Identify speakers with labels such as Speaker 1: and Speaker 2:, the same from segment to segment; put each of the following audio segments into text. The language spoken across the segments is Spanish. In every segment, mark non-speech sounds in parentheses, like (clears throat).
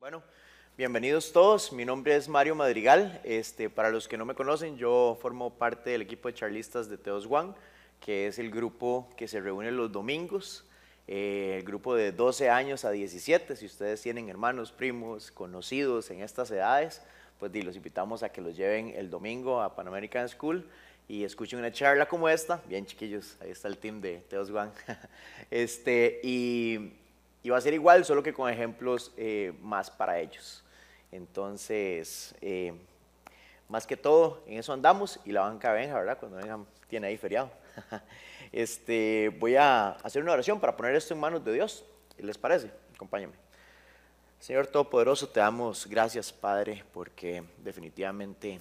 Speaker 1: Bueno, bienvenidos todos. Mi nombre es Mario Madrigal. Este, para los que no me conocen, yo formo parte del equipo de charlistas de Teos One, que es el grupo que se reúne los domingos. eh, el grupo de 12 años a 17. Si ustedes tienen hermanos, primos, conocidos en estas edades, pues los invitamos a que los lleven el domingo a Pan American School y escuchen una charla como esta. Bien, chiquillos, ahí está el team de Teos One. (laughs) este, y, y va a ser igual, solo que con ejemplos eh, más para ellos. Entonces, eh, más que todo, en eso andamos y la banca venga, ¿verdad? Cuando vengan, tiene ahí feriado. (laughs) este, voy a hacer una oración para poner esto en manos de Dios. ¿Les parece? Acompáñenme. Señor Todopoderoso, te damos gracias, Padre, porque definitivamente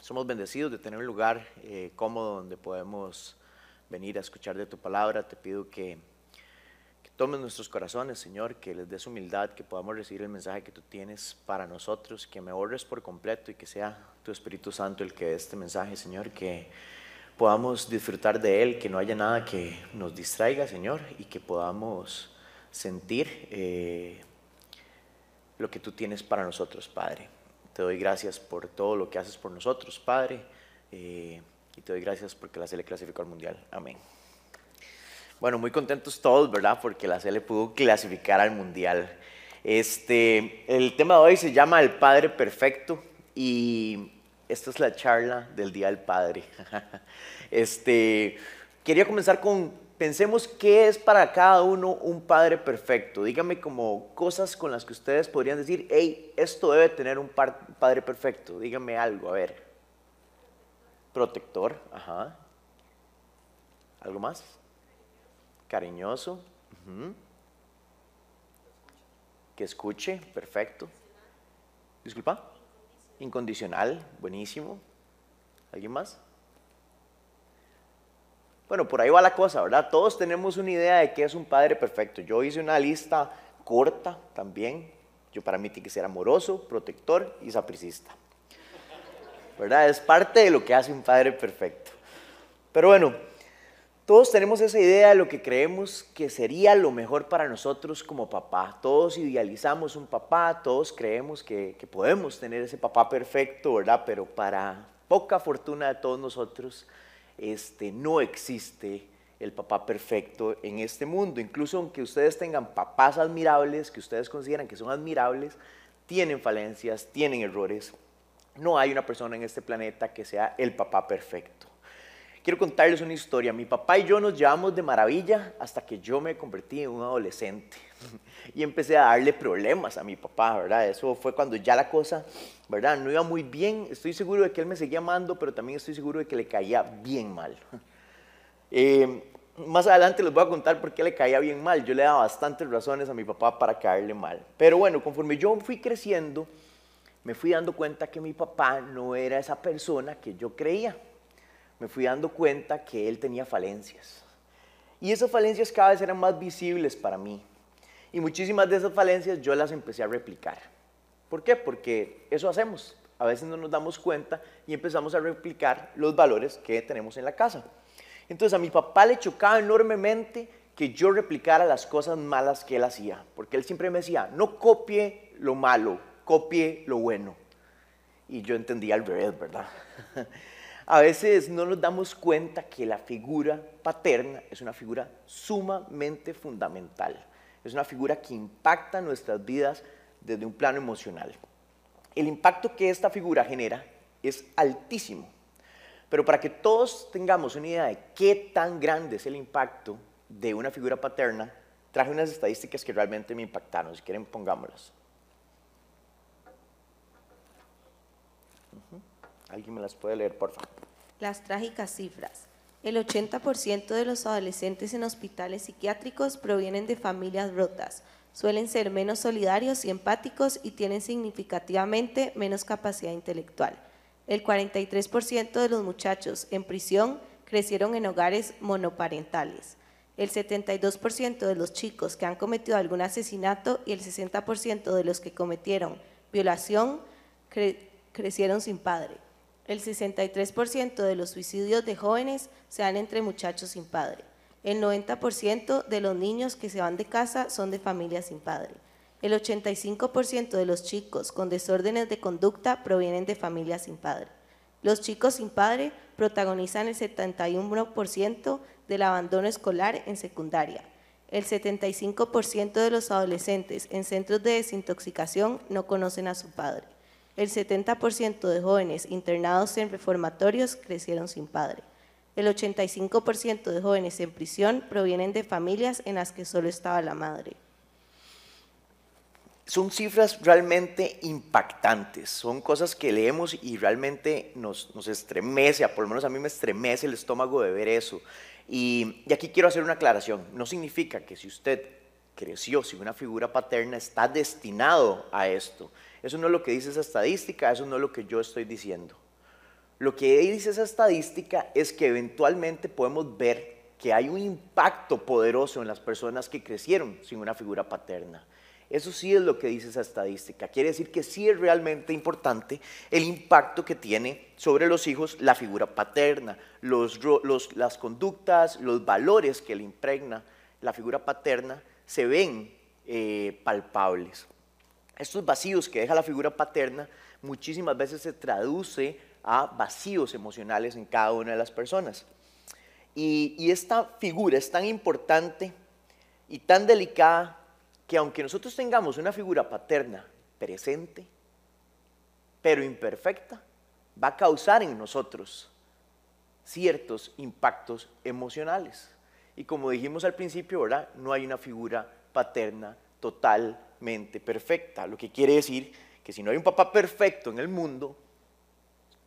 Speaker 1: somos bendecidos de tener un lugar eh, cómodo donde podemos venir a escuchar de tu palabra. Te pido que que tomes nuestros corazones, Señor, que les des humildad, que podamos recibir el mensaje que tú tienes para nosotros, que me honres por completo y que sea tu Espíritu Santo el que dé este mensaje, Señor, que podamos disfrutar de él, que no haya nada que nos distraiga, Señor, y que podamos sentir eh, lo que tú tienes para nosotros, Padre. Te doy gracias por todo lo que haces por nosotros, Padre, eh, y te doy gracias porque la Sele clasificó al Mundial. Amén. Bueno, muy contentos todos, ¿verdad? Porque la Sele pudo clasificar al Mundial. Este, el tema de hoy se llama El Padre Perfecto y esta es la charla del Día del Padre. (laughs) Este, quería comenzar con, pensemos qué es para cada uno un Padre perfecto. Dígame como cosas con las que ustedes podrían decir, hey, esto debe tener un Padre perfecto. Dígame algo, a ver. Protector, ajá. ¿Algo más? Cariñoso. Que escuche, perfecto. Disculpa. Incondicional, buenísimo. ¿Alguien más? Bueno, por ahí va la cosa, ¿verdad? Todos tenemos una idea de qué es un padre perfecto. Yo hice una lista corta también. Yo para mí tiene que ser amoroso, protector y sapricista. ¿Verdad? Es parte de lo que hace un padre perfecto. Pero bueno, todos tenemos esa idea de lo que creemos que sería lo mejor para nosotros como papá. Todos idealizamos un papá, todos creemos que, que podemos tener ese papá perfecto, ¿verdad? Pero para poca fortuna de todos nosotros, este, no existe el papá perfecto en este mundo. Incluso aunque ustedes tengan papás admirables, que ustedes consideran que son admirables, tienen falencias, tienen errores. No hay una persona en este planeta que sea el papá perfecto. Quiero contarles una historia. Mi papá y yo nos llevamos de maravilla hasta que yo me convertí en un adolescente (laughs) y empecé a darle problemas a mi papá, ¿verdad? Eso fue cuando ya la cosa, ¿verdad? No iba muy bien. Estoy seguro de que él me seguía amando, pero también estoy seguro de que le caía bien mal. (laughs) Eh, más adelante les voy a contar por qué le caía bien mal. Yo le daba bastantes razones a mi papá para caerle mal. Pero bueno, conforme yo fui creciendo, me fui dando cuenta que mi papá no era esa persona que yo creía. Me fui dando cuenta que él tenía falencias. Y esas falencias cada vez eran más visibles para mí. Y muchísimas de esas falencias yo las empecé a replicar. ¿Por qué? Porque eso hacemos. A veces no nos damos cuenta y empezamos a replicar los valores que tenemos en la casa. Entonces a mi papá le chocaba enormemente que yo replicara las cosas malas que él hacía, porque él siempre me decía, no copie lo malo, copie lo bueno. Y yo entendía al revés, ¿verdad? (laughs) A veces no nos damos cuenta que la figura paterna es una figura sumamente fundamental. Es una figura que impacta nuestras vidas desde un plano emocional. El impacto que esta figura genera es altísimo. Pero para que todos tengamos una idea de qué tan grande es el impacto de una figura paterna, traje unas estadísticas que realmente me impactaron. Si quieren, pongámoslas. ¿Alguien me las puede leer, por favor?
Speaker 2: Las trágicas cifras. El 80% de los adolescentes en hospitales psiquiátricos provienen de familias rotas. Suelen ser menos solidarios y empáticos y tienen significativamente menos capacidad intelectual. El 43% de los muchachos en prisión crecieron en hogares monoparentales. El 72% de los chicos que han cometido algún asesinato y el 60% de los que cometieron violación cre- crecieron sin padre. El 63% de los suicidios de jóvenes se dan entre muchachos sin padre. El 90% de los niños que se van de casa son de familias sin padre. El 85% de los chicos con desórdenes de conducta provienen de familias sin padre. Los chicos sin padre protagonizan el 71% del abandono escolar en secundaria. El 75% de los adolescentes en centros de desintoxicación no conocen a su padre. El 70% de jóvenes internados en reformatorios crecieron sin padre. El 85% de jóvenes en prisión provienen de familias en las que solo estaba la madre
Speaker 1: son cifras realmente impactantes, son cosas que leemos y realmente nos, nos, estremece, por lo menos a mí me estremece el estómago de ver eso. Y, y, aquí quiero hacer una aclaración, no significa que si usted creció sin una figura paterna está destinado a esto. Eso no es lo que dice esa estadística, eso no es lo que yo estoy diciendo. Lo que dice esa estadística es que eventualmente podemos ver que hay un impacto poderoso en las personas que crecieron sin una figura paterna. Eso sí es lo que dice esa estadística. Quiere decir que sí es realmente importante el impacto que tiene sobre los hijos la figura paterna, las conductas, los valores que le impregna la figura paterna se ven eh, palpables. Estos vacíos que deja la figura paterna muchísimas veces se traduce a vacíos emocionales en cada una de las personas. y esta figura es tan importante y tan delicada que aunque nosotros tengamos una figura paterna presente, pero imperfecta, va a causar en nosotros ciertos impactos emocionales. Y como dijimos al principio, ¿verdad? No hay una figura paterna totalmente perfecta, lo que quiere decir que si no hay un papá perfecto en el mundo,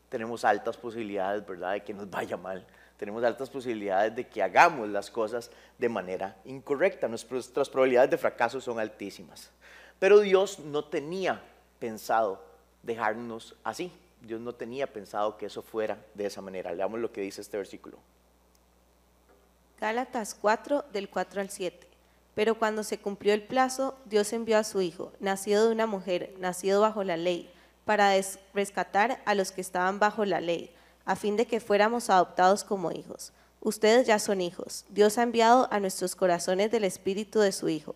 Speaker 1: tenemos altas posibilidades, ¿verdad?, de que nos vaya mal tenemos altas posibilidades de que hagamos las cosas de manera incorrecta. Nuestras probabilidades de fracaso son altísimas. Pero Dios no tenía pensado dejarnos así. Dios no tenía pensado que eso fuera de esa manera. Leamos lo que dice este versículo.
Speaker 2: Gálatas 4, del 4 al 7. Pero cuando se cumplió el plazo, Dios envió a su Hijo, nacido de una mujer, nacido bajo la ley, para rescatar a los que estaban bajo la ley a fin de que fuéramos adoptados como hijos. Ustedes ya son hijos. Dios ha enviado a nuestros corazones del Espíritu de su Hijo,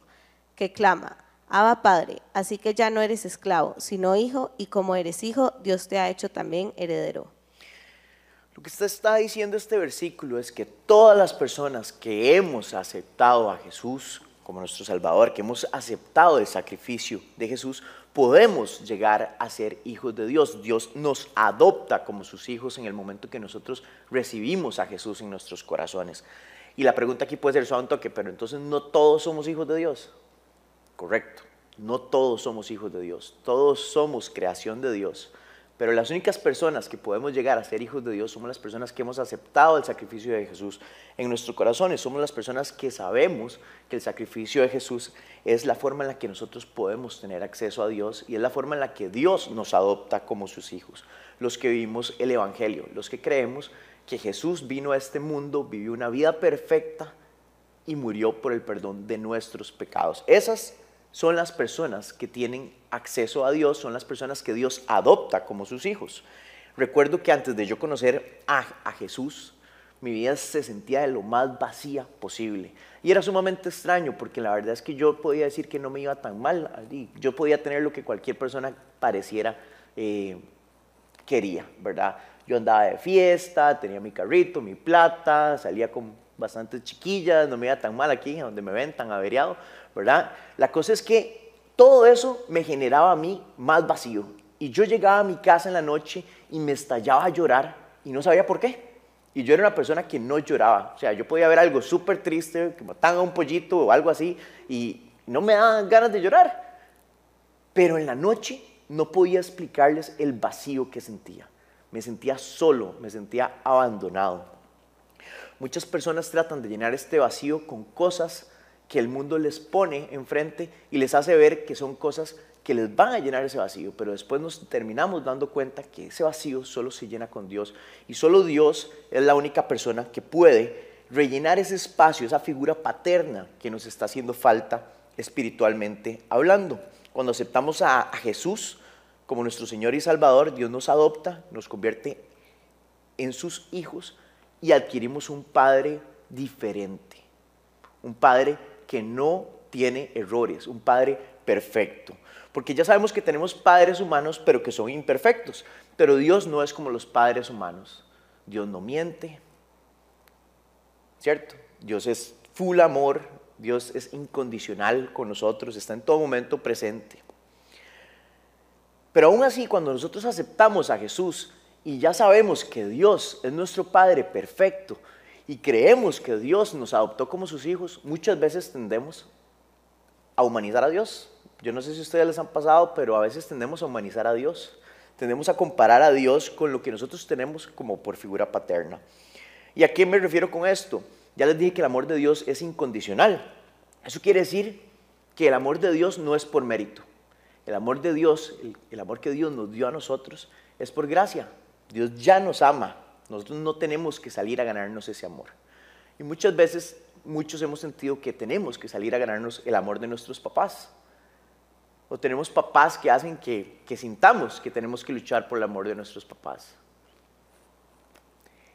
Speaker 2: que clama, Abba Padre, así que ya no eres esclavo, sino hijo, y como eres hijo, Dios te ha hecho también heredero.
Speaker 1: Lo que está diciendo este versículo es que todas las personas que hemos aceptado a Jesús como nuestro Salvador, que hemos aceptado el sacrificio de Jesús, podemos llegar a ser hijos de Dios. Dios nos adopta como sus hijos en el momento que nosotros recibimos a Jesús en nuestros corazones. Y la pregunta aquí puede ser suave un toque, pero entonces no todos somos hijos de Dios. Correcto, no todos somos hijos de Dios, todos somos creación de Dios. Pero las únicas personas que podemos llegar a ser hijos de Dios somos las personas que hemos aceptado el sacrificio de Jesús en nuestros corazones. Somos las personas que sabemos que el sacrificio de Jesús es la forma en la que nosotros podemos tener acceso a Dios y es la forma en la que Dios nos adopta como sus hijos. Los que vivimos el Evangelio, los que creemos que Jesús vino a este mundo, vivió una vida perfecta y murió por el perdón de nuestros pecados. Esas son las personas que tienen acceso a Dios, son las personas que Dios adopta como sus hijos. Recuerdo que antes de yo conocer a, Jesús, mi vida se sentía de lo más vacía posible. Y era sumamente extraño porque la verdad es que yo podía decir que no me iba tan mal. Yo podía tener lo que cualquier persona pareciera eh, quería, ¿verdad? Yo andaba de fiesta, tenía mi carrito, mi plata, salía con bastantes chiquillas, no me iba tan mal aquí, donde me ven tan averiado, ¿verdad? La cosa es que todo eso me generaba a mí más vacío. Y yo llegaba a mi casa en la noche y me estallaba a llorar y no sabía por qué. Y yo era una persona que no lloraba. O sea, yo podía ver algo súper triste, que mataban a un pollito o algo así, y no me daban ganas de llorar. Pero en la noche no podía explicarles el vacío que sentía. Me sentía solo, me sentía abandonado. Muchas personas tratan de llenar este vacío con cosas que el mundo les pone enfrente y les hace ver que son cosas que les van a llenar ese vacío, pero después nos terminamos dando cuenta que ese vacío solo se llena con Dios y solo Dios es la única persona que puede rellenar ese espacio, esa figura paterna que nos está haciendo falta espiritualmente hablando. Cuando aceptamos a, Jesús como nuestro Señor y Salvador, Dios nos adopta, nos convierte en sus hijos y adquirimos un Padre diferente, un Padre que no tiene errores, un Padre perfecto. Porque ya sabemos que tenemos padres humanos, pero que son imperfectos. Pero Dios no es como los padres humanos. Dios no miente, ¿cierto? Dios es full amor, Dios es incondicional con nosotros, está en todo momento presente. Pero aún así, cuando nosotros aceptamos a Jesús y ya sabemos que Dios es nuestro Padre perfecto y creemos que Dios nos adoptó como sus hijos, muchas veces tendemos a humanizar a Dios. Yo no sé si a ustedes les han pasado, pero a veces tendemos a humanizar a Dios. Tendemos a comparar a Dios con lo que nosotros tenemos como por figura paterna. ¿Y a qué me refiero con esto? Ya les dije que el amor de Dios es incondicional. Eso quiere decir que el amor de Dios no es por mérito. El amor de Dios, el, amor que Dios nos dio a nosotros, es por gracia. Dios ya nos ama. Nosotros no tenemos que salir a ganarnos ese amor. Y muchas veces, muchos hemos sentido que tenemos que salir a ganarnos el amor de nuestros papás. O tenemos papás que hacen que, que sintamos que tenemos que luchar por el amor de nuestros papás.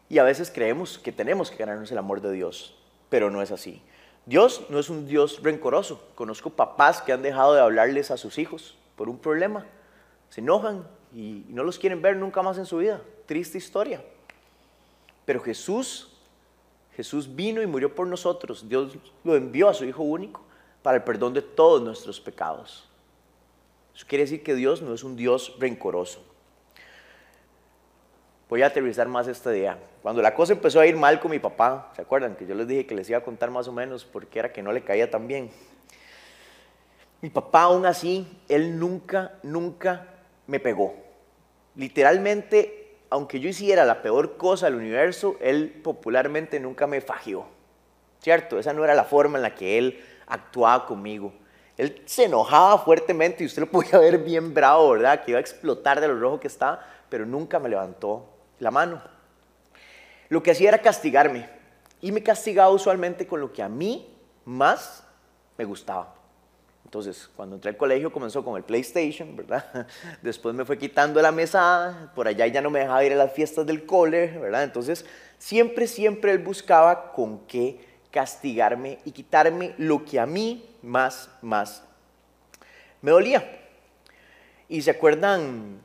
Speaker 1: Y a veces creemos que tenemos que ganarnos el amor de Dios, pero no es así. Dios no es un Dios rencoroso. Conozco papás que han dejado de hablarles a sus hijos por un problema. Se enojan y no los quieren ver nunca más en su vida. Triste historia. Pero Jesús, Jesús vino y murió por nosotros. Dios lo envió a su Hijo único para el perdón de todos nuestros pecados. Eso quiere decir que Dios no es un Dios rencoroso voy a aterrizar más este día. Cuando la cosa empezó a ir mal con mi papá, ¿se acuerdan? Que yo les dije que les iba a contar más o menos porque era que no le caía tan bien. Mi papá aún así, él nunca, nunca me pegó. Literalmente, aunque yo hiciera la peor cosa del universo, él popularmente nunca me fagió. ¿Cierto? Esa no era la forma en la que él actuaba conmigo. Él se enojaba fuertemente y usted lo (laughs) podía ver bien bravo, ¿verdad? Que iba a explotar de lo rojo que estaba, pero nunca me levantó la mano. Lo que hacía era castigarme. Y me castigaba usualmente con lo que a mí más me gustaba. Entonces, cuando entré al colegio comenzó con el PlayStation, ¿verdad? (laughs) Después me fue quitando la mesa, por allá ya no me dejaba ir a las fiestas del cole, ¿verdad? Entonces, siempre, siempre él buscaba con qué castigarme y quitarme lo que a mí más, más me dolía. Y se acuerdan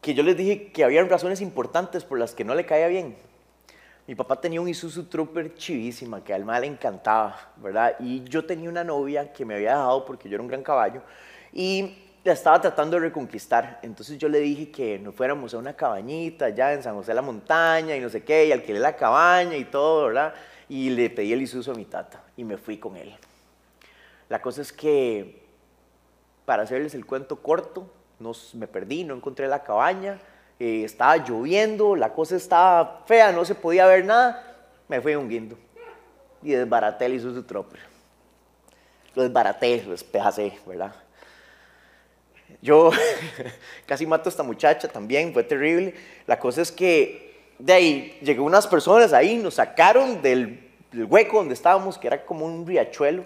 Speaker 1: que yo les dije que habían razones importantes por las que no le caía bien. Mi papá tenía un Isuzu Trooper chivísima que al mal le encantaba, ¿verdad? Y yo tenía una novia que me había dejado porque yo era un gran caballo y la estaba tratando de reconquistar. Entonces yo le dije que nos fuéramos a una cabañita allá en San José de la Montaña y no sé qué, y alquilé la cabaña y todo, ¿verdad? Y le pedí el Isuzu a mi tata y me fui con él. La cosa es que, para hacerles el cuento corto, me perdí, no encontré la cabaña, estaba lloviendo, la cosa estaba fea, no se podía ver nada, me fui hundiendo y desbaraté el Isuzu Tropper. Lo desbaraté, lo despejacé, ¿verdad? Yo (laughs) casi mato a esta muchacha también, fue terrible. La cosa es que de ahí llegó unas personas ahí, nos sacaron del, hueco donde estábamos, que era como un riachuelo.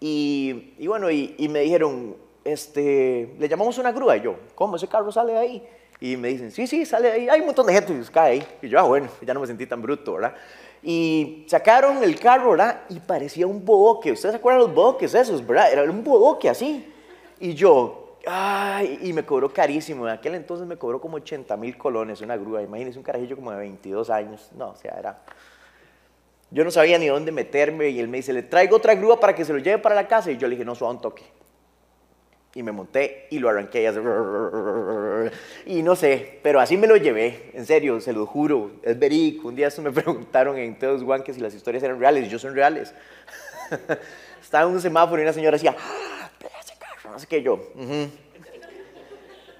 Speaker 1: Y, bueno, y, y, me dijeron, este, le llamamos una grúa. Y yo, ¿cómo? ¿Ese carro sale de ahí? Y me dicen, sí, sí, sale ahí. Hay un montón de gente que cae ahí. Y yo, ah, bueno, ya no me sentí tan bruto, ¿verdad? Y sacaron el carro, ¿verdad? Y parecía un bodoque. ¿Ustedes se acuerdan de los bodoques esos, verdad? Era un bodoque así. Y yo, ay, y me cobró carísimo. En aquel entonces me cobró como 80 mil colones una grúa. Imagínense un carajillo como de 22 años. No, o sea, era... Yo no sabía ni dónde meterme y él me dice, le traigo otra grúa para que se lo lleve para la casa. Y yo le dije, no, suave un toque y me monté y lo arranqué y, así, y no sé, pero así me lo llevé, en serio, se lo juro, es verídico. Un día me (laughs) preguntaron en Teos One que si las historias eran reales, y yo son reales. (laughs) Estaba en un semáforo y una señora decía, ¡Ah, no sé qué yo.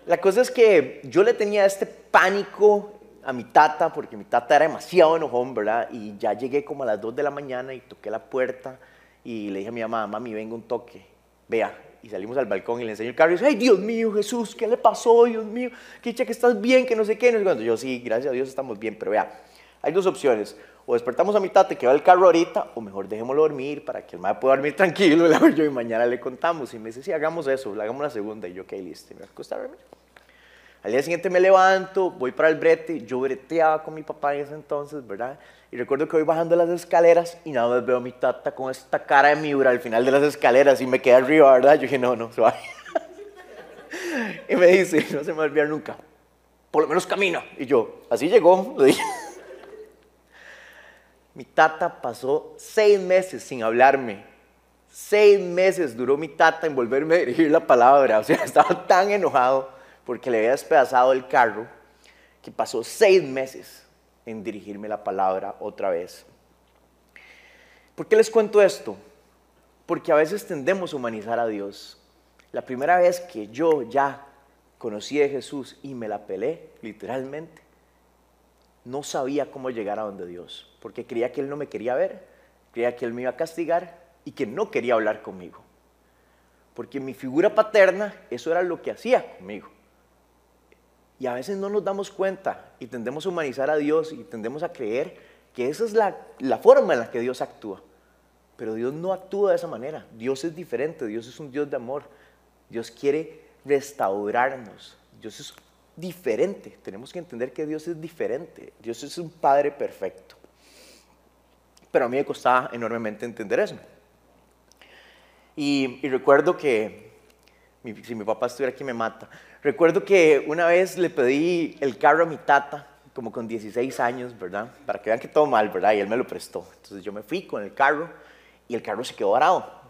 Speaker 1: La cosa es que yo le tenía este pánico a mi tata, porque mi tata era demasiado enojón, ¿verdad? Y ya llegué como a las 2 de la mañana y toqué la puerta y le dije a mi mamá, mami, venga un toque, vea, y salimos al balcón y le enseño el carro y dice, ay Dios mío, Jesús, ¿qué le pasó? Dios mío, que dicha que estás bien, que no sé qué. No sé cuando yo sí, gracias a Dios estamos bien, pero vea, hay dos opciones. O despertamos a mitad de que va el carro ahorita, o mejor dejémoslo dormir para que el madre pueda dormir (laughs) tranquilo, yo y mañana le contamos. Y me dice, sí, hagamos eso, hagamos la segunda. Y yo, ok, listo, me a dormir. Al día siguiente me levanto, voy para el brete, yo breteaba con mi papá en ese entonces, ¿verdad? Y recuerdo que voy bajando las escaleras y nada más veo a mi tata con esta cara de miura al final de las escaleras y me quedé arriba, ¿verdad? Yo dije, no, no, suave. (laughs) y me dice, no se me va a olvidar nunca, por lo menos camina. Y yo, así llegó, le dije. Mi tata pasó seis meses sin hablarme. Seis meses duró mi tata en volverme a dirigir la palabra. O sea, (laughs) estaba tan enojado porque le había despedazado el carro que pasó seis meses en dirigirme la palabra otra vez. ¿Por qué les cuento esto? Porque a veces tendemos a humanizar a Dios. La primera vez que yo ya conocí a Jesús y me la pelé, literalmente, no sabía cómo llegar a donde Dios, porque creía que Él no me quería ver, creía que Él me iba a castigar y que no quería hablar conmigo. Porque mi figura paterna, eso era lo que hacía conmigo. Y a veces no nos damos cuenta y tendemos a humanizar a Dios y tendemos a creer que esa es la, la forma en la que Dios actúa. Pero Dios no actúa de esa manera. Dios es diferente, Dios es un Dios de amor. Dios quiere restaurarnos. Dios es diferente. Tenemos que entender que Dios es diferente. Dios es un Padre perfecto. Pero a mí me costaba enormemente entender eso. Y, recuerdo que, si mi papá estuviera aquí me mata, recuerdo que una vez le pedí el carro a mi tata, como con 16 años, ¿verdad? Para que vean que todo mal, ¿verdad? Y él me lo prestó. Entonces yo me fui con el carro y el carro se quedó varado.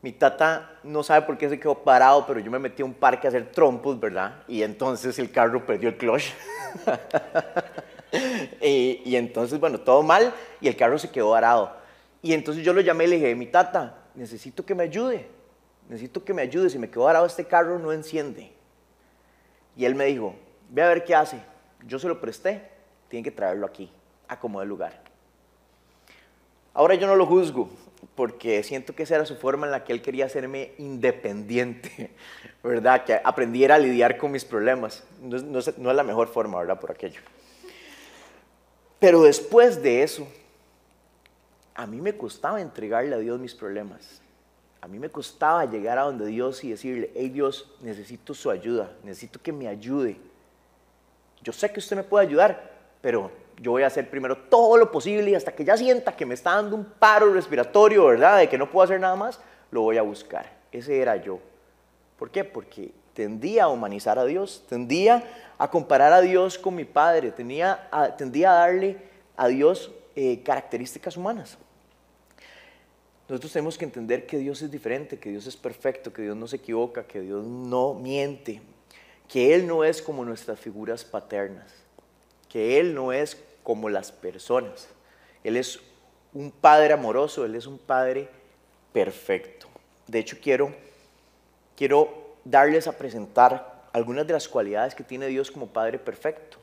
Speaker 1: Mi tata no sabe por qué se quedó parado, pero yo me metí a un parque a hacer trompos, ¿verdad? Y entonces el carro perdió el clutch. (laughs) y, y, entonces, bueno, todo mal y el carro se quedó varado. Y entonces yo lo llamé y le dije, mi tata, necesito que me ayude. Necesito que me ayude. Si me quedó varado este carro, no enciende. Y él me dijo, ve a ver qué hace. Yo se lo presté, tiene que traerlo aquí, a como el lugar. Ahora yo no lo juzgo, porque siento que esa era su forma en la que él quería hacerme independiente, (laughs) ¿verdad? Que aprendiera a lidiar con mis problemas. No, no es la mejor forma, ¿verdad? Por aquello. Pero después de eso, a mí me costaba entregarle a Dios mis problemas. A mí me costaba llegar a donde Dios y decirle, hey Dios, necesito su ayuda, necesito que me ayude. Yo sé que usted me puede ayudar, pero yo voy a hacer primero todo lo posible y hasta que ya sienta que me está dando un paro respiratorio, ¿verdad? De que no puedo hacer nada más, lo voy a buscar. Ese era yo. ¿Por qué? Porque tendía a humanizar a Dios, tendía a comparar a Dios con mi Padre, a, tendía a darle a Dios eh, características humanas. Nosotros tenemos que entender que Dios es diferente, que Dios es perfecto, que Dios no se equivoca, que Dios no miente, que Él no es como nuestras figuras paternas, que Él no es como las personas. Él es un Padre amoroso, Él es un Padre perfecto. De hecho, quiero, quiero darles a presentar algunas de las cualidades que tiene Dios como Padre perfecto,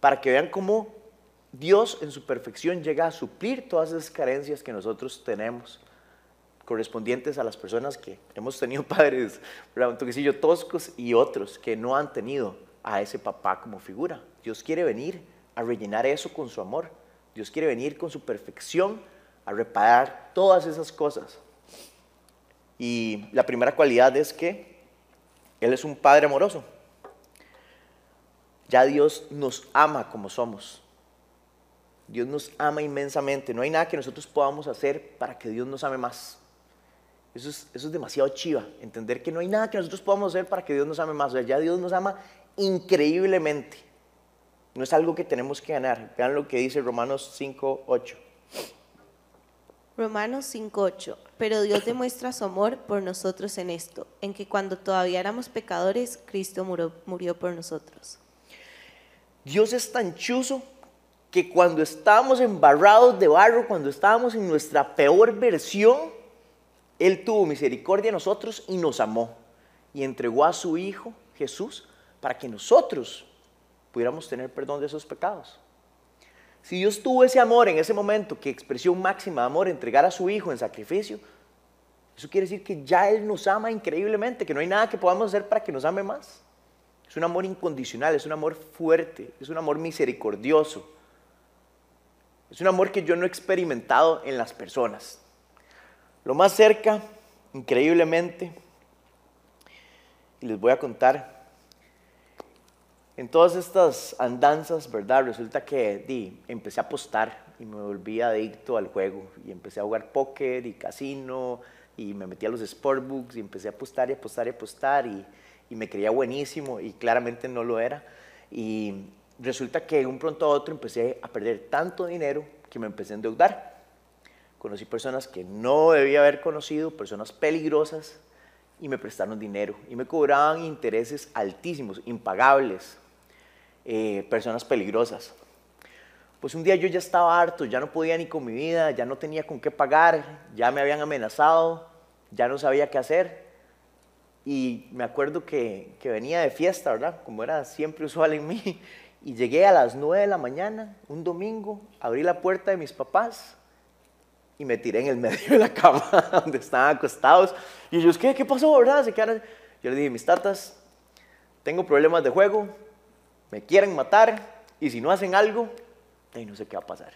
Speaker 1: para que vean cómo Dios en su perfección llega a suplir todas esas carencias que nosotros tenemos correspondientes a las personas que hemos tenido (laughs) padres, un toquecillo toscos y otros que no han tenido a ese papá como figura. Dios quiere venir a rellenar eso con su amor. Dios quiere venir con su perfección a reparar todas esas cosas. Y la primera cualidad es que Él es un Padre amoroso. Ya Dios nos ama como somos. Dios nos ama inmensamente. No hay nada que nosotros podamos hacer para que Dios nos ame más. Eso es, eso es demasiado chiva, entender que no hay nada que nosotros podamos hacer para que Dios nos ame más. O sea, ya Dios nos ama increíblemente. No es algo que tenemos que ganar. Vean lo que dice Romanos 5, 8.
Speaker 2: Romanos 5:8. Pero Dios demuestra su amor por nosotros en esto, en que cuando todavía éramos pecadores, Cristo murió, murió por nosotros.
Speaker 1: Dios es tan chuzo que cuando estábamos embarrados de barro, cuando estábamos en nuestra peor versión, Él tuvo misericordia de nosotros y nos amó. Y entregó a su Hijo Jesús para que nosotros pudiéramos tener perdón de esos pecados. Si Dios tuvo ese amor en ese momento, que expresión máxima de amor, entregar a su Hijo en sacrificio, eso quiere decir que ya Él nos ama increíblemente, que no hay nada que podamos hacer para que nos ame más. Es un amor incondicional, es un amor fuerte, es un amor misericordioso. Es un amor que yo no he experimentado en las personas. Lo más cerca, increíblemente, y les voy a contar, en todas estas andanzas, ¿verdad? Resulta que di, empecé a apostar y me volví adicto al juego y empecé a jugar póker y casino y me metí a los sportbooks y empecé a apostar y apostar y apostar y, y me creía buenísimo y claramente no lo era. Y resulta que de un pronto a otro empecé a perder tanto dinero que me empecé a endeudar. Conocí personas que no debía haber conocido, personas peligrosas, y me prestaron dinero y me cobraban intereses altísimos, impagables, eh, personas peligrosas. Pues un día yo ya estaba harto, ya no podía ni con mi vida, ya no tenía con qué pagar, ya me habían amenazado, ya no sabía qué hacer. Y me acuerdo que, que venía de fiesta, ¿verdad? Como era siempre usual en mí. Y llegué a las 9 de la mañana, un domingo, abrí la puerta de mis papás y me tiré en el (laughs) medio de la cama donde estaban acostados. Y ellos, ¿qué? ¿Qué pasó, verdad? Se quedaron. Yo les dije, mis tatas, tengo problemas de juego, me quieren matar y si no hacen algo, ahí no sé qué va a pasar.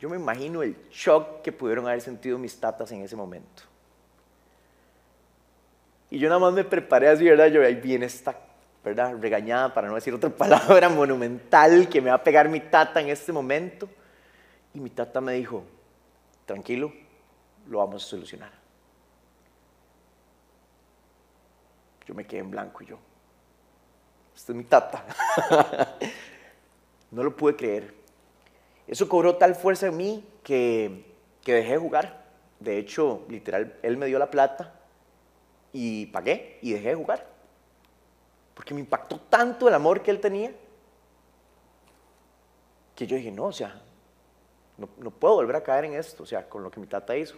Speaker 1: Yo me imagino el shock que pudieron haber sentido mis tatas en ese momento. Y yo nada más me preparé así, ¿verdad? Yo ahí viene esta, ¿verdad? Regañada, para no decir otra (laughs) palabra, monumental, que me va a pegar mi tata en este momento. Y mi tata me dijo, tranquilo, lo vamos a solucionar. Yo me quedé en blanco y yo, esta es mi tata. (laughs) no lo pude creer. Eso cobró tal fuerza en mí que, que dejé de jugar. De hecho, literal, él me dio la plata y pagué y dejé de jugar. Porque me impactó tanto el amor que él tenía que yo dije, no, o sea, no, no, puedo volver a caer en esto, o sea, con lo que mi tata hizo.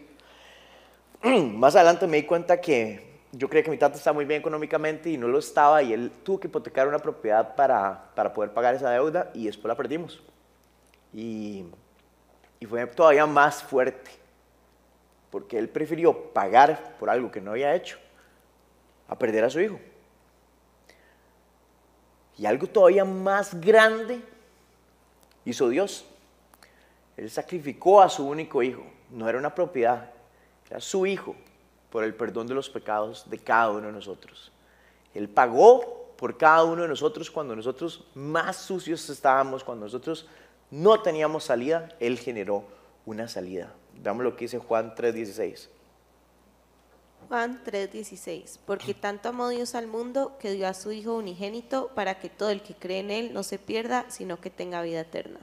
Speaker 1: (clears throat) Más adelante me di cuenta que yo creía que mi tata estaba muy bien económicamente y no lo estaba y él tuvo que hipotecar una propiedad para, para poder pagar esa deuda y después la perdimos. Y, y fue todavía más fuerte, porque él prefirió pagar por algo que no había hecho a perder a su hijo. Y algo todavía más grande hizo Dios. Él sacrificó a su único hijo. No era una propiedad, era su hijo por el perdón de los pecados de cada uno de nosotros. Él pagó por cada uno de nosotros cuando nosotros más sucios estábamos, cuando nosotros no teníamos salida, Él generó una salida. Veamos lo que dice Juan 3:16.
Speaker 2: Juan 3:16, porque tanto amó Dios al mundo que dio a su Hijo unigénito para que todo el que cree en Él no se pierda, sino que tenga vida eterna.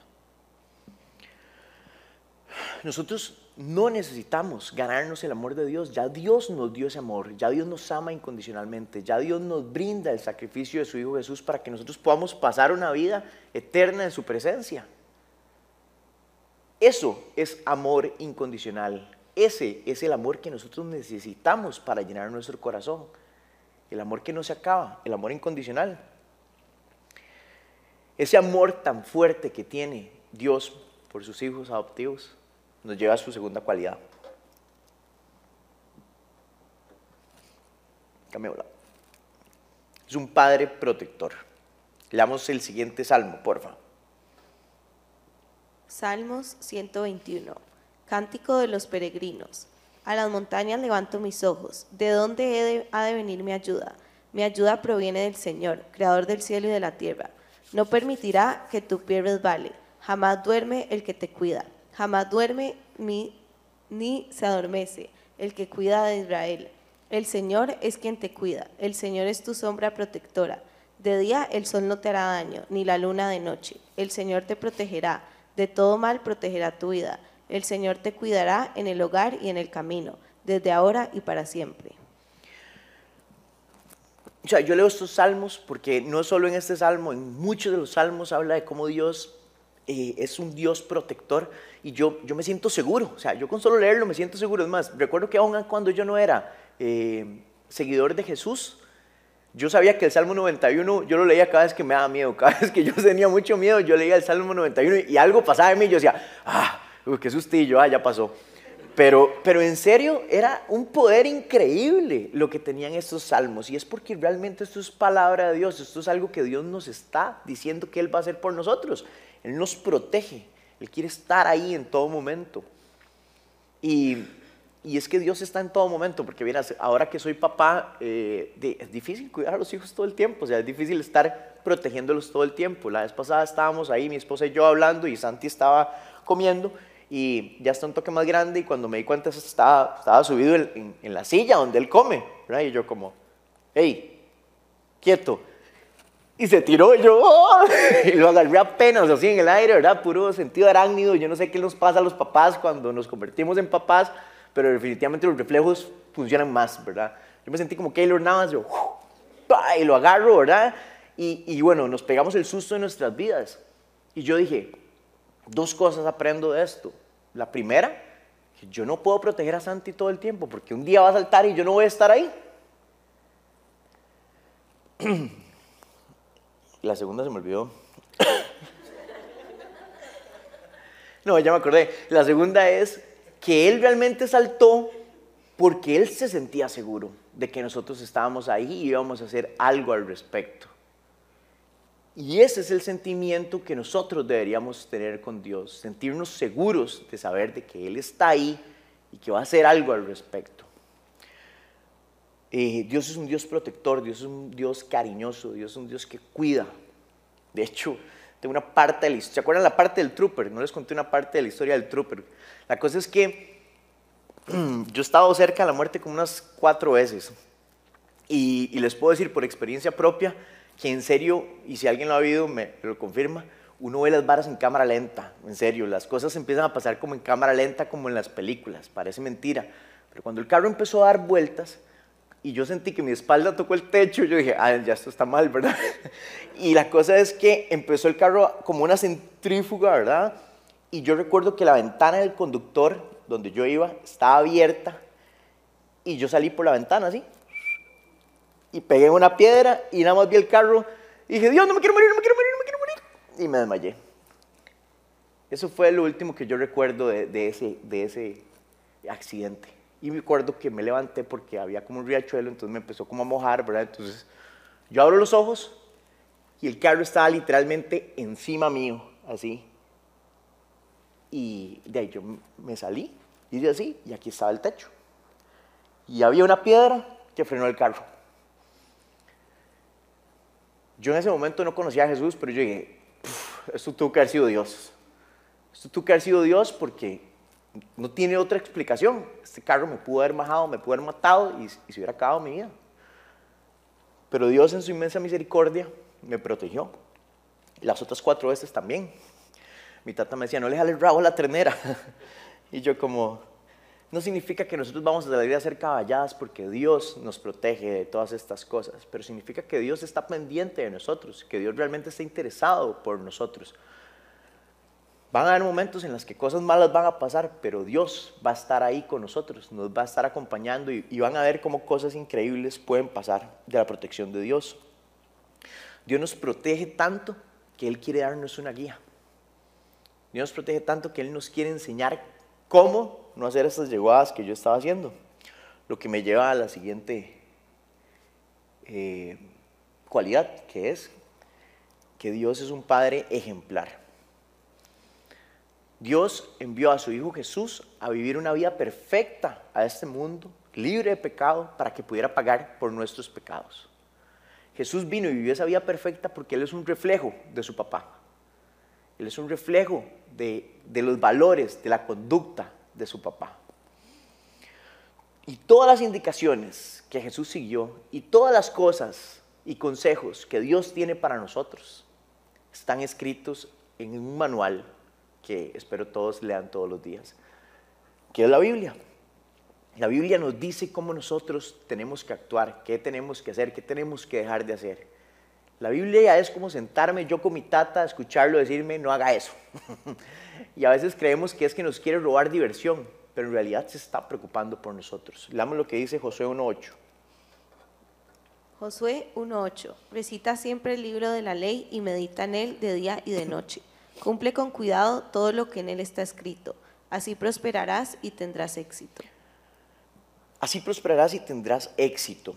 Speaker 1: Nosotros no necesitamos ganarnos el amor de Dios, ya Dios nos dio ese amor, ya Dios nos ama incondicionalmente, ya Dios nos brinda el sacrificio de su Hijo Jesús para que nosotros podamos pasar una vida eterna en su presencia. Eso es amor incondicional. Ese es el amor que nosotros necesitamos para llenar nuestro corazón. El amor que no se acaba, el amor incondicional. Ese amor tan fuerte que tiene Dios por sus hijos adoptivos nos lleva a su segunda cualidad. Es un padre protector. Leamos el siguiente salmo, porfa.
Speaker 2: Salmos 121. Cántico de los peregrinos. A las montañas levanto mis ojos. ¿De dónde ha de venir mi ayuda? Mi ayuda proviene del Señor, creador del cielo y de la tierra. No permitirá que tu pie resbale. Jamás duerme el que te cuida. Jamás duerme ni, ni se adormece el que cuida de Israel. El Señor es quien te cuida. El Señor es tu sombra protectora. De día el sol no te hará daño, ni la luna de noche. El Señor te protegerá. De todo mal protegerá tu vida. El Señor te cuidará en el hogar y en el camino, desde ahora y para siempre.
Speaker 1: O sea, yo leo estos salmos porque no solo en este salmo, en muchos de los salmos habla de cómo Dios eh, es un Dios protector y yo, yo me siento seguro. O sea, yo con solo leerlo me siento seguro. Es más, recuerdo que aún cuando yo no era eh, seguidor de Jesús, yo sabía que el Salmo 91, yo lo leía cada vez que me daba miedo, (laughs) cada vez que yo tenía mucho miedo, yo leía el Salmo 91 y algo pasaba en mí, yo decía, ah, uy, qué sustillo, ah, ya pasó. Pero, pero en serio, era un poder increíble lo que tenían estos salmos. Y es porque realmente esto es palabra de Dios, esto es algo que Dios nos está diciendo que Él va a hacer por nosotros. Él nos protege, Él quiere estar ahí en todo momento. Y, y es que Dios está en todo momento, porque mira, ahora que soy papá, eh, es difícil cuidar a los hijos todo el tiempo, o sea, es difícil estar protegiéndolos todo el tiempo. La vez pasada estábamos ahí, mi esposa y yo hablando, y Santi estaba comiendo, y ya está un toque más grande, y cuando me di cuenta estaba, estaba subido en, en la silla donde él come, ¿verdad? y yo como, hey, quieto. Y se tiró y yo, ¡oh! (laughs) y lo agarré apenas así en el aire, ¿verdad? Puro sentido arácnido. Yo no sé qué nos pasa a los papás cuando nos convertimos en papás, pero definitivamente los reflejos funcionan más, ¿verdad? Yo me sentí como Keylor Navas, yo, y lo agarro, ¿verdad? Y, y bueno, nos pegamos el susto en nuestras vidas. Y yo dije, dos cosas aprendo de esto. La primera, que yo no puedo proteger a Santi todo el tiempo, porque un día va a saltar y yo no voy a estar ahí. (clears throat) La segunda se me olvidó. (coughs) no, ya me acordé. La segunda es que él realmente saltó porque él se sentía seguro de que nosotros estábamos ahí y íbamos a hacer algo al respecto. Y ese es el sentimiento que nosotros deberíamos tener con Dios, sentirnos seguros de saber de que Él está ahí y que va a hacer algo al respecto. Eh, Dios es un Dios protector, Dios es un Dios cariñoso, Dios es un Dios que cuida. De hecho, tengo una parte de la historia. ¿Se acuerdan la parte del trooper? No les conté una parte de la historia del trooper. La cosa es que (clears throat) yo he estado cerca de la muerte como unas cuatro veces. Y, y, les puedo decir por experiencia propia que en serio, y si alguien lo ha vivido, me lo confirma, uno ve las varas en cámara lenta, en serio, las cosas empiezan a pasar como en cámara lenta, como en las películas, parece mentira. Pero cuando el carro empezó a dar vueltas, y yo sentí que mi espalda tocó el techo, yo dije, ah, ya esto está mal, ¿verdad? (laughs) Y la cosa es que empezó el carro como una centrífuga, ¿verdad? Y yo recuerdo que la ventana del conductor, donde yo iba, estaba abierta y yo salí por la ventana así. Y pegué una piedra y nada más vi el carro y dije, Dios, no me quiero morir, no me quiero morir, no me quiero morir. Y me desmayé. Eso fue lo último que yo recuerdo de, de ese, de ese accidente. Y me acuerdo que me levanté porque había como un riachuelo, entonces me empezó como a mojar, ¿verdad? Entonces yo abro los ojos y el carro estaba literalmente encima mío, así. Y de ahí yo me salí, hice así, y aquí estaba el techo. Y había una piedra que frenó el carro. Yo en ese momento no conocía a Jesús, pero yo dije, esto tuvo que haber sido Dios. Esto tuvo que haber sido Dios porque no tiene otra explicación. Este carro me pudo haber bajado, me pudo haber matado y, se hubiera acabado mi vida. Pero Dios en su inmensa misericordia me protegió. las otras cuatro veces también. Mi tata me decía, no le jale el rabo a la trenera. (laughs) y yo como, no significa que nosotros vamos a salir a hacer caballadas porque Dios nos protege de todas estas cosas, pero significa que Dios está pendiente de nosotros, que Dios realmente está interesado por nosotros. Van a haber momentos en los que cosas malas van a pasar, pero Dios va a estar ahí con nosotros, nos va a estar acompañando y, van a ver cómo cosas increíbles pueden pasar de la protección de Dios. Dios nos protege tanto que Él quiere darnos una guía. Dios nos protege tanto que Él nos quiere enseñar cómo no hacer esas llegadas que yo estaba haciendo. Lo que me lleva a la siguiente eh, cualidad, que es que Dios es un Padre ejemplar. Dios envió a su Hijo Jesús a vivir una vida perfecta a este mundo, libre de pecado, para que pudiera pagar por nuestros pecados. Jesús vino y vivió esa vida perfecta porque Él es un reflejo de su papá. Él es un reflejo de los valores, de la conducta de su papá. Y todas las indicaciones que Jesús siguió y todas las cosas y consejos que Dios tiene para nosotros están escritos en un manual que espero todos lean todos los días, que es la Biblia. La Biblia nos dice cómo nosotros tenemos que actuar, qué tenemos que hacer, qué tenemos que dejar de hacer. La Biblia es como sentarme yo con mi tata, escucharlo decirme, no haga eso. (laughs) y a veces creemos que es que nos quiere robar diversión, pero en realidad se está preocupando por nosotros. Leamos lo que dice Josué 1.8.
Speaker 2: Josué 1.8. Recita siempre el libro de la ley y medita en él de día y de (laughs) noche Cumple con cuidado todo lo que en él está escrito. Así prosperarás y tendrás éxito.
Speaker 1: Así prosperarás y tendrás éxito.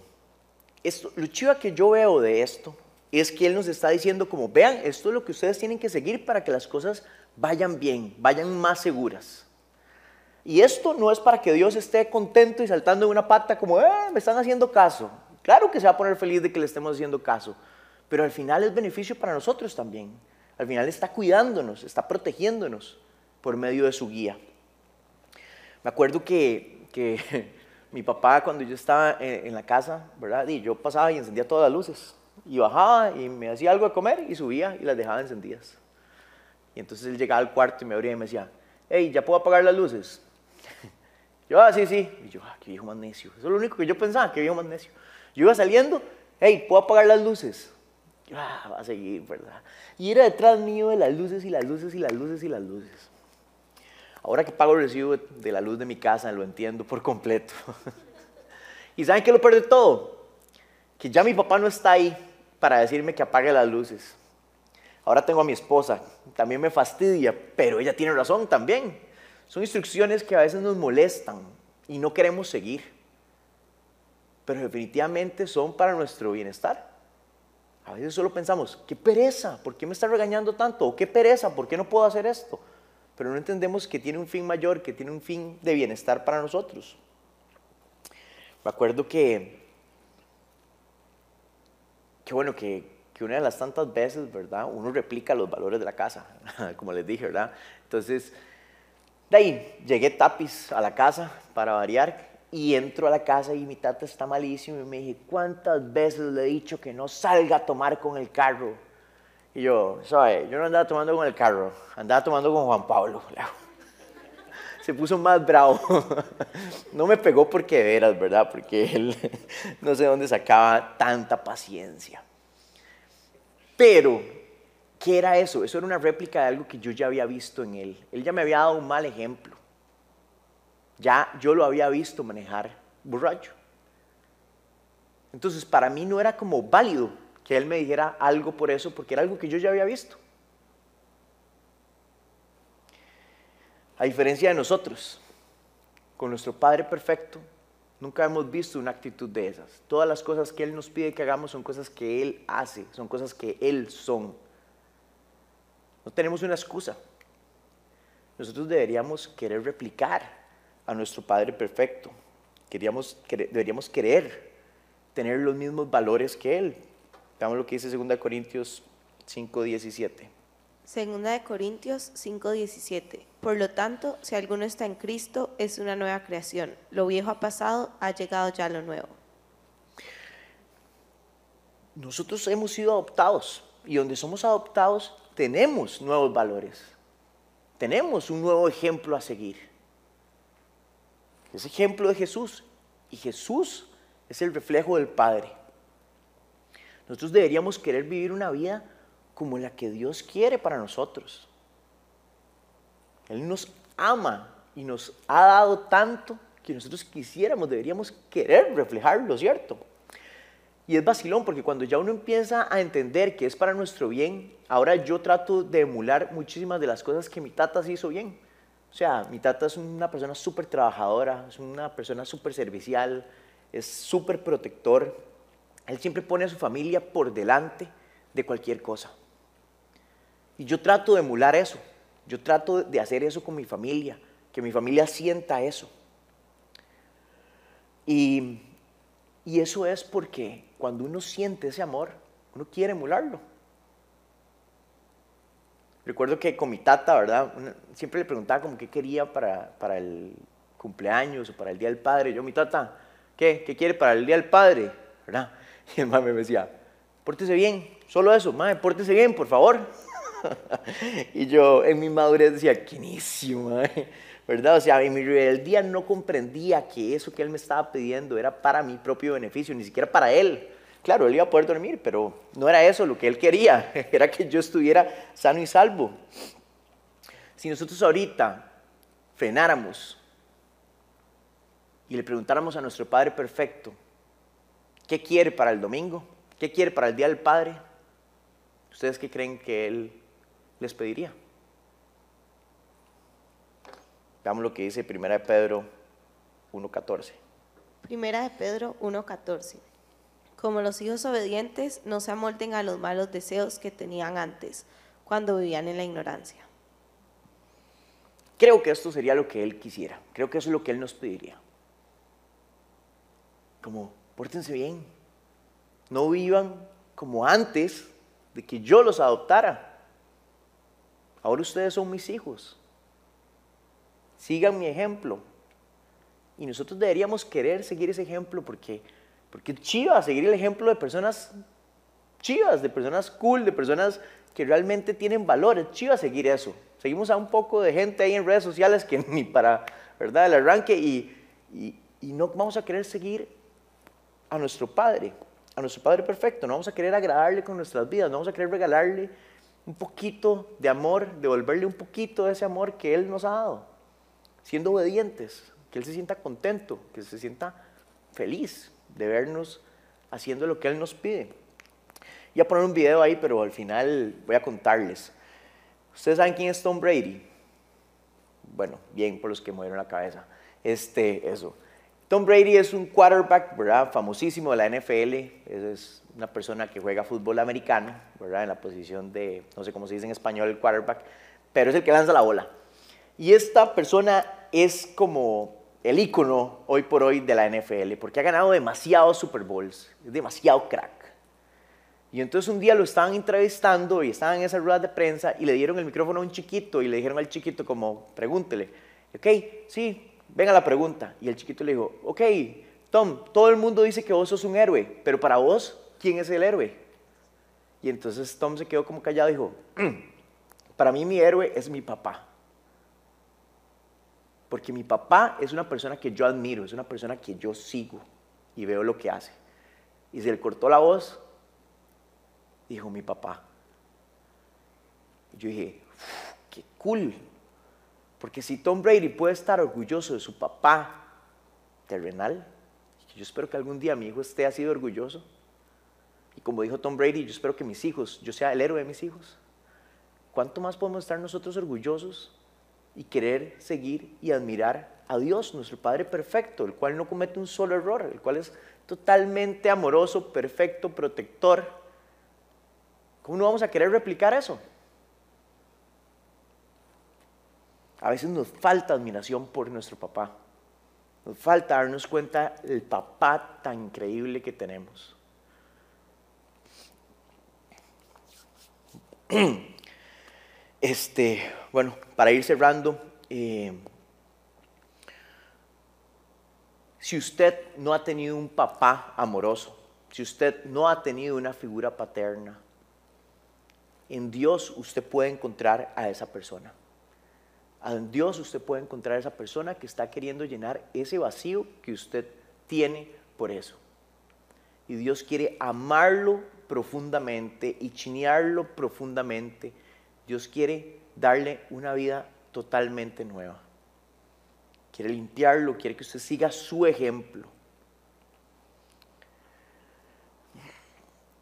Speaker 1: Esto, lo chiva que yo veo de esto es que Él nos está diciendo como, vean, esto es lo que ustedes tienen que seguir para que las cosas vayan bien, vayan más seguras. Y esto no es para que Dios esté contento y saltando en una pata como, eh, me están haciendo caso. Claro que se va a poner feliz de que le estemos haciendo caso, pero al final es beneficio para nosotros también. Al final está cuidándonos, está protegiéndonos por medio de su guía. Me acuerdo que, que (laughs) mi papá cuando yo estaba en, la casa, ¿verdad? Y yo pasaba y encendía todas las luces. Y bajaba y me hacía algo de comer y subía y las dejaba encendidas. Y entonces él llegaba al cuarto y me abría y me decía, hey, ¿ya puedo apagar las luces? (laughs) Yo, ah, sí, sí. Y yo, ah, qué viejo más necio. Eso es lo único que yo pensaba, qué viejo más necio. Yo iba saliendo, hey, ¿puedo apagar las luces? Yo, ah, va a seguir, ¿verdad? Y era detrás mío de las luces y las luces y las luces y las luces. Ahora que pago el recibo de la luz de mi casa, lo entiendo por completo. (laughs) ¿Y saben qué lo peor de todo? Que ya mi papá no está ahí para decirme que apague las luces. Ahora tengo a mi esposa, también me fastidia, pero ella tiene razón también. Son instrucciones que a veces nos molestan y no queremos seguir, pero definitivamente son para nuestro bienestar. A veces solo pensamos, qué pereza, ¿por qué me está regañando tanto? O qué pereza, ¿por qué no puedo hacer esto? Pero no entendemos que tiene un fin mayor, que tiene un fin de bienestar para nosotros. Me acuerdo que, que bueno, que que una de las tantas veces, ¿verdad? Uno replica los valores de la casa, (laughs) como les dije, ¿verdad? Entonces, de ahí llegué tapiz a la casa para variar y entro a la casa y mi tata está malísimo y me dije, ¿cuántas veces le he dicho que no salga a tomar con el carro? Y yo, ¿sabe? Yo no andaba tomando con el carro, andaba tomando con Juan Pablo. (laughs) Se puso más bravo. (laughs) No me pegó porque veras, ¿verdad? Porque él (laughs) no sé dónde sacaba tanta paciencia. Pero, ¿qué era eso? Eso era una réplica de algo que yo ya había visto en él. Él ya me había dado un mal ejemplo. Ya yo lo había visto manejar borracho. Entonces, para mí no era como válido que él me dijera algo por eso, porque era algo que yo ya había visto. A diferencia de nosotros, con nuestro Padre perfecto, Nunca hemos visto una actitud de esas. Todas las cosas que Él nos pide que hagamos son cosas que Él hace, son cosas que Él son. No tenemos una excusa. Nosotros deberíamos querer replicar a nuestro Padre perfecto. Queríamos, deberíamos querer tener los mismos valores que Él. Veamos lo que dice 2 Corintios 5, 17.
Speaker 2: Segunda de Corintios 5:17. Por lo tanto, si alguno está en Cristo, es una nueva creación. Lo viejo ha pasado, ha llegado ya lo nuevo.
Speaker 1: Nosotros hemos sido adoptados y donde somos adoptados tenemos nuevos valores. Tenemos un nuevo ejemplo a seguir. Es ejemplo de Jesús y Jesús es el reflejo del Padre. Nosotros deberíamos querer vivir una vida como la que Dios quiere para nosotros. Él nos ama y nos ha dado tanto que nosotros quisiéramos, deberíamos querer reflejarlo, ¿cierto? Y es vacilón porque cuando ya uno empieza a entender que es para nuestro bien, ahora yo trato de emular muchísimas de las cosas que mi tata hizo bien. O sea, mi tata es una persona súper trabajadora, es una persona súper servicial, es súper protector. Él siempre pone a su familia por delante de cualquier cosa. Y yo trato de emular eso. Yo trato de hacer eso con mi familia, que mi familia sienta eso. Y, eso es porque cuando uno siente ese amor, uno quiere emularlo. Recuerdo que con mi tata, ¿verdad? siempre le preguntaba como qué quería para, para, el cumpleaños o para el Día del Padre. Yo, mi tata, ¿qué? ¿Qué quiere para el Día del Padre? ¿Verdad? (laughs) Y el mami me decía, pórtese bien, solo eso, mami, pórtese bien, por favor. Y yo en mi madurez decía, qué ¿verdad? O sea, en mi rebeldía no comprendía que eso que él me estaba pidiendo era para mi propio beneficio, ni siquiera para él. Claro, él iba a poder dormir, pero no era eso lo que él quería, (laughs) era que yo estuviera sano y salvo. Si nosotros ahorita frenáramos y le preguntáramos a nuestro Padre Perfecto, ¿qué quiere para el domingo? ¿Qué quiere para el Día del Padre? ¿Ustedes qué creen que Él les pediría. Veamos lo que dice Primera de Pedro 1.14.
Speaker 2: Primera de Pedro 1.14. Como los hijos obedientes, no se amolden a los malos deseos que tenían antes, cuando vivían en la ignorancia.
Speaker 1: creo que esto sería lo que Él quisiera, creo que eso es lo que Él nos pediría. Como, pórtense bien, no vivan como antes de que yo los adoptara. Ahora ustedes son mis hijos. Sigan mi ejemplo. Y nosotros deberíamos querer seguir ese ejemplo porque, porque chiva seguir el ejemplo de personas chivas, de personas cool, de personas que realmente tienen valores. Chiva seguir eso. Seguimos a un poco de gente ahí en redes sociales que (laughs) ni para, ¿verdad?, el arranque y, y, y no vamos a querer seguir a nuestro Padre, a nuestro Padre perfecto. No vamos a querer agradarle con nuestras vidas, no vamos a querer regalarle un poquito de amor, devolverle un poquito de ese amor que Él nos ha dado, siendo obedientes, que Él se sienta contento, que se sienta feliz de vernos haciendo lo que Él nos pide. Voy a poner un video ahí, pero al final voy a contarles. ¿Ustedes saben quién es Tom Brady? Bueno, bien por los que movieron la cabeza. Este, eso. Tom Brady es un quarterback, ¿verdad? Famosísimo de la NFL. Una persona que juega fútbol americano, ¿verdad? En la posición de, no sé cómo se dice en español, el quarterback, pero es el que lanza la bola. Y esta persona es como el ícono hoy por hoy de la NFL, porque ha ganado demasiados Super Bowls, es demasiado crack. Y entonces un día lo estaban entrevistando y estaban en esa rueda de prensa y le dieron el micrófono a un chiquito y le dijeron al chiquito como, pregúntele, ok, sí, venga la pregunta. Y el chiquito le dijo, ok, Tom, todo el mundo dice que vos sos un héroe, pero para vos, ¿quién es el héroe? Y entonces Tom se quedó como callado y dijo, para mí mi héroe es mi papá. Porque mi papá es una persona que yo admiro, es una persona que yo sigo y veo lo que hace. Y se le cortó la voz, dijo mi papá. Yo dije, qué cool. Porque si Tom Brady puede estar orgulloso de su papá terrenal, yo espero que algún día mi hijo esté así de orgulloso. Como dijo Tom Brady, yo espero que mis hijos, yo sea el héroe de mis hijos. ¿Cuánto más podemos estar nosotros orgullosos y querer seguir y admirar a Dios, nuestro Padre perfecto, el cual no comete un solo error, el cual es totalmente amoroso, perfecto, protector? ¿Cómo no vamos a querer replicar eso? A veces nos falta admiración por nuestro papá. Nos falta darnos cuenta del papá tan increíble que tenemos. (clears throat) Este, bueno, para ir cerrando, eh, si usted no ha tenido un papá amoroso, si usted no ha tenido una figura paterna, en Dios usted puede encontrar a esa persona. En Dios usted puede encontrar a esa persona que está queriendo llenar ese vacío que usted tiene por eso. Y Dios quiere amarlo profundamente y chinearlo profundamente Dios quiere darle una vida totalmente nueva. Quiere limpiarlo, quiere que usted siga su ejemplo.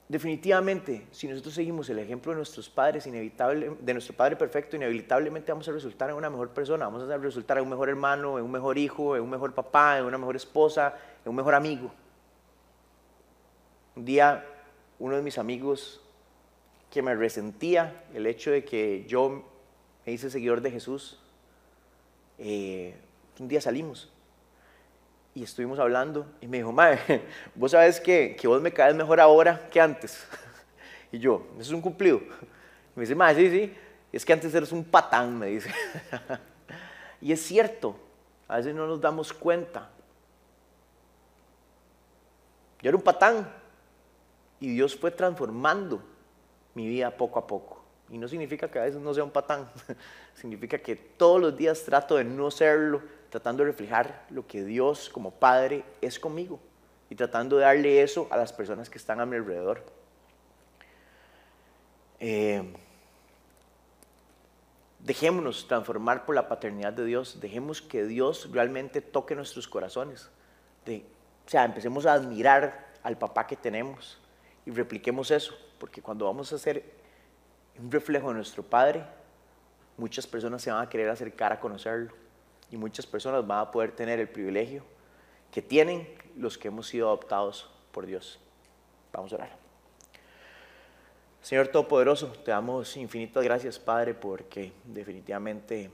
Speaker 1: Definitivamente, si nosotros seguimos el ejemplo de nuestros padres, inevitable, de nuestro Padre perfecto, inevitablemente vamos a resultar en una mejor persona, vamos a resultar en un mejor hermano, en un mejor hijo, en un mejor papá, en una mejor esposa, en un mejor amigo. Un día, uno de mis amigos que me resentía el hecho de que yo me hice seguidor de Jesús. Eh, un día salimos y estuvimos hablando y me dijo, Mae, (laughs) vos sabes que, vos me caes mejor ahora que antes. (laughs) Y yo, eso es un cumplido. Me dice, Mae, sí, sí, es que antes eres un patán, me dice. (laughs) Y es cierto, a veces no nos damos cuenta. Yo era un patán y Dios fue transformando mi vida poco a poco. Y no significa que a veces no sea un patán, (laughs) significa que todos los días trato de no serlo, tratando de reflejar lo que Dios como Padre es conmigo y tratando de darle eso a las personas que están a mi alrededor. Eh, dejémonos transformar por la paternidad de Dios, dejemos que Dios realmente toque nuestros corazones. De, o sea, empecemos a admirar al papá que tenemos y repliquemos eso. Porque cuando vamos a ser un reflejo de nuestro Padre, muchas personas se van a querer acercar a conocerlo. Y muchas personas van a poder tener el privilegio que tienen los que hemos sido adoptados por Dios. Vamos a orar. Señor Todopoderoso, te damos infinitas gracias, Padre, porque definitivamente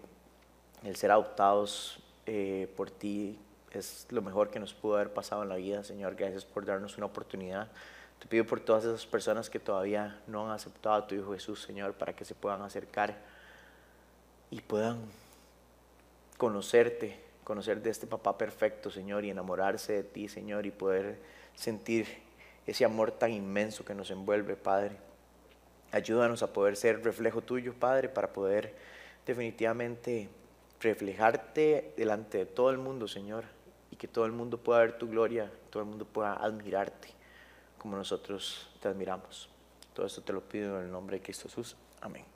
Speaker 1: El ser adoptados eh, por ti es lo mejor que nos pudo haber pasado en la vida, Señor. Gracias por darnos una oportunidad. Te pido por todas esas personas que todavía no han aceptado a tu Hijo Jesús, Señor, para que se puedan acercar y puedan conocerte, conocer de este papá perfecto, Señor, y enamorarse de ti, Señor, y poder sentir ese amor tan inmenso que nos envuelve, Padre. Ayúdanos a poder ser reflejo tuyo, Padre, para poder definitivamente reflejarte delante de todo el mundo, Señor, y que todo el mundo pueda ver tu gloria, todo el mundo pueda admirarte como nosotros te admiramos. Todo esto te lo pido en el nombre de Cristo Jesús. Amén.